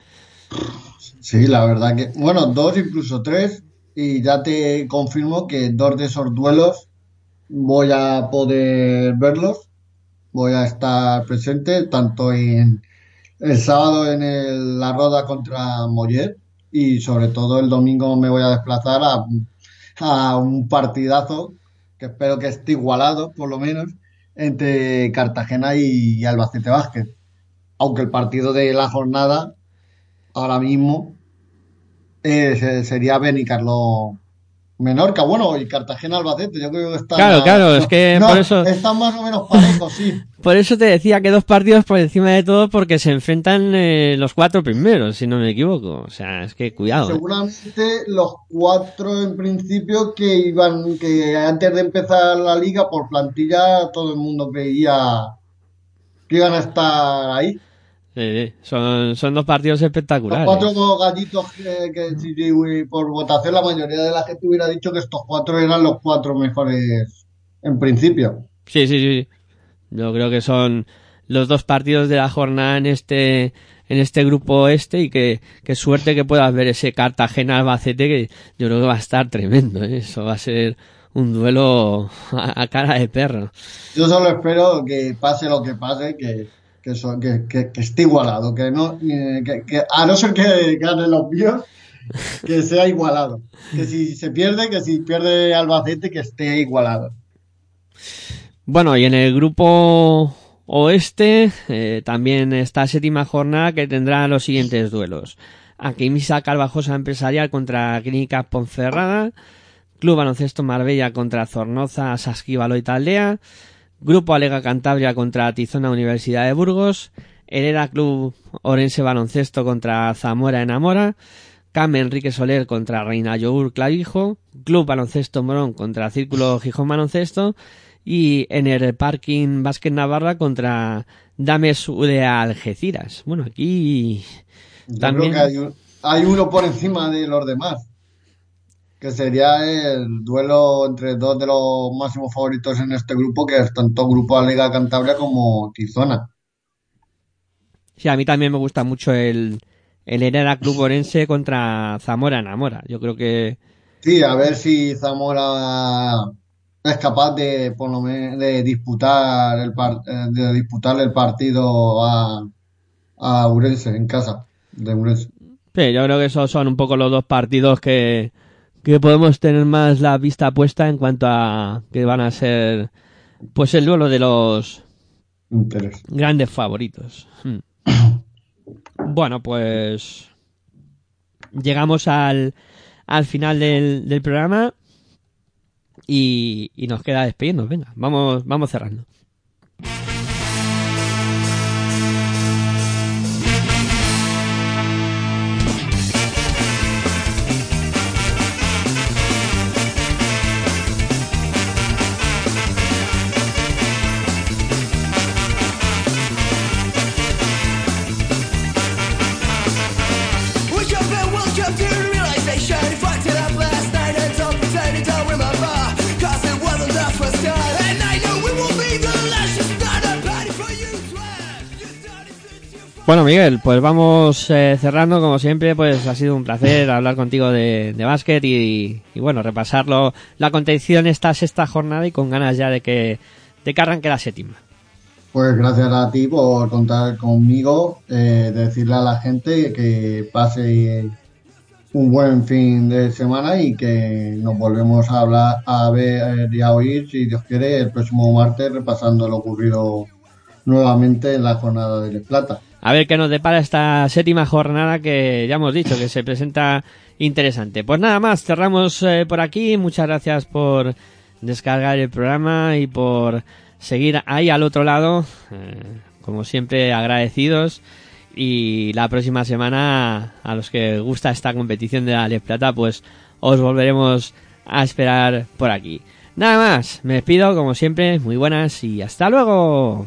Sí, la verdad que, bueno, dos, incluso tres, y ya te confirmo que dos de esos duelos voy a poder verlos, voy a estar presente tanto en el sábado en la roda contra Mollet y sobre todo el domingo me voy a desplazar a, a un partidazo que espero que esté igualado, por lo menos, entre Cartagena y Albacete Vázquez. Aunque el partido de la jornada ahora mismo eh, se- sería Benicarlo Menorca, bueno, y Cartagena Albacete, yo creo que están Claro, claro, es que por eso- están más o menos parejos, sí. (laughs) Por eso te decía que dos partidos por encima de todo porque se enfrentan eh, los cuatro primeros, si no me equivoco. O sea, es que cuidado. ¿eh? Seguramente los cuatro en principio que iban, que antes de empezar la liga por plantilla todo el mundo creía que iban a estar ahí. Son, son dos partidos Los espectaculares. cuatro gallitos que, que por votación la mayoría de la gente hubiera dicho que estos cuatro eran los cuatro mejores en principio. Sí, sí, sí. Yo creo que son los dos partidos de la jornada en este en este grupo este y que, que suerte que puedas ver ese Cartagena Albacete que yo creo que va a estar tremendo. ¿eh? Eso va a ser un duelo (laughs) a, a cara de perro. Yo solo espero que pase lo que pase, que, que, que, que- que esté igualado, que no, eh, que, a no ser que ganen los míos, que sea igualado. Que si se pierde, que si pierde Albacete, que esté igualado. Bueno, y en el grupo oeste eh, también está séptima jornada que tendrá los siguientes duelos. Aquimisa Carvajosa Empresarial contra Clínica Ponferrada, Club Baloncesto Marbella contra Zornoza, Sasquívalo y Taldea, Grupo Alega Cantabria contra Tizona Universidad de Burgos, Hereda Club Orense Baloncesto contra Zamora Enamora, Cam Enrique Soler contra Reina Yogur Clavijo, Club Baloncesto Morón contra Círculo Gijón Baloncesto y en el Parking Básquet Navarra contra Dames UDA Algeciras. Bueno, aquí Yo También- creo que hay, un- hay uno por encima de los demás, que sería el duelo entre dos de los máximos favoritos en este grupo, que es tanto Grupo Alega Cantabria como Tizona. sí, a mí también me gusta mucho el, el Hereda Club Orense contra Zamora Enamora. Yo creo que Sí, a ver si Zamora es capaz de por lo menos de disputar el par- eh, de disputarle el partido a, a Urense en casa de Urense. Sí, yo creo que esos son un poco los dos partidos que, que podemos tener más la vista puesta en cuanto a que van a ser pues el duelo de los Interés. grandes favoritos. Hmm. Bueno, pues llegamos al, al final del, del programa y, y nos queda despedirnos. Venga, vamos, vamos cerrando. Bueno, Miguel, pues vamos eh, cerrando, como siempre, pues ha sido un placer hablar contigo de, de básquet y, y, bueno, repasarlo, la contención esta sexta jornada y con ganas ya de que, de que arranque la séptima. Pues gracias a ti por contar conmigo, eh, decirle a la gente que pase un buen fin de semana y que nos volvemos a hablar, a ver y a oír, si Dios quiere, el próximo martes repasando lo ocurrido nuevamente en la jornada de Plata. A ver qué nos depara esta séptima jornada que ya hemos dicho que se presenta interesante. Pues nada más, cerramos eh, por aquí. Muchas gracias por descargar el programa y por seguir ahí al otro lado. Eh, como siempre, agradecidos. Y la próxima semana, a los que gusta esta competición de la Les Plata, pues os volveremos a esperar por aquí. Nada más, me despido como siempre, muy buenas y hasta luego.